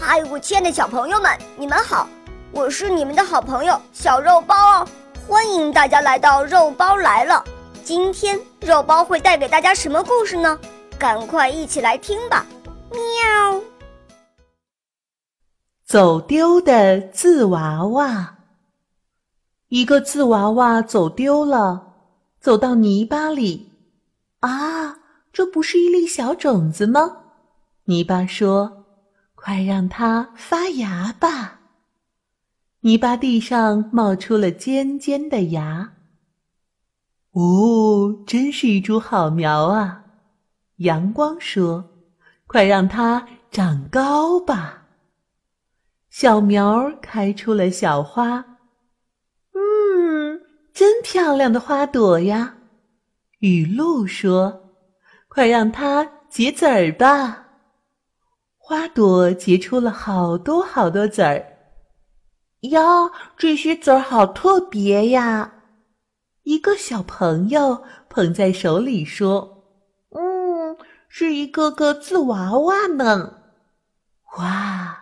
嗨，我亲爱的小朋友们，你们好！我是你们的好朋友小肉包哦，欢迎大家来到肉包来了。今天肉包会带给大家什么故事呢？赶快一起来听吧！喵。走丢的字娃娃。一个字娃娃走丢了，走到泥巴里。啊，这不是一粒小种子吗？泥巴说。快让它发芽吧！泥巴地上冒出了尖尖的芽。哦，真是一株好苗啊！阳光说：“快让它长高吧！”小苗开出了小花。嗯，真漂亮的花朵呀！雨露说：“快让它结籽儿吧！”花朵结出了好多好多籽儿，呀，这些籽儿好特别呀！一个小朋友捧在手里说：“嗯，是一个个字娃娃呢。”哇！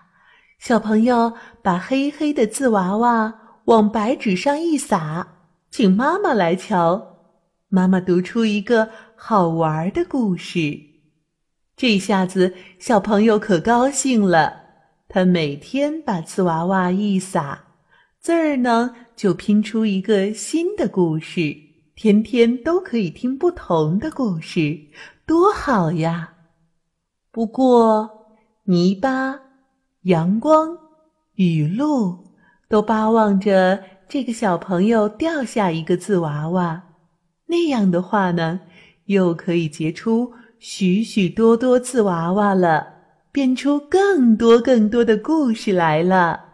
小朋友把黑黑的字娃娃往白纸上一撒，请妈妈来瞧。妈妈读出一个好玩的故事。这下子，小朋友可高兴了。他每天把瓷娃娃一撒，字儿呢就拼出一个新的故事，天天都可以听不同的故事，多好呀！不过，泥巴、阳光、雨露都巴望着这个小朋友掉下一个字娃娃，那样的话呢，又可以结出。许许多多次娃娃了，变出更多更多的故事来了。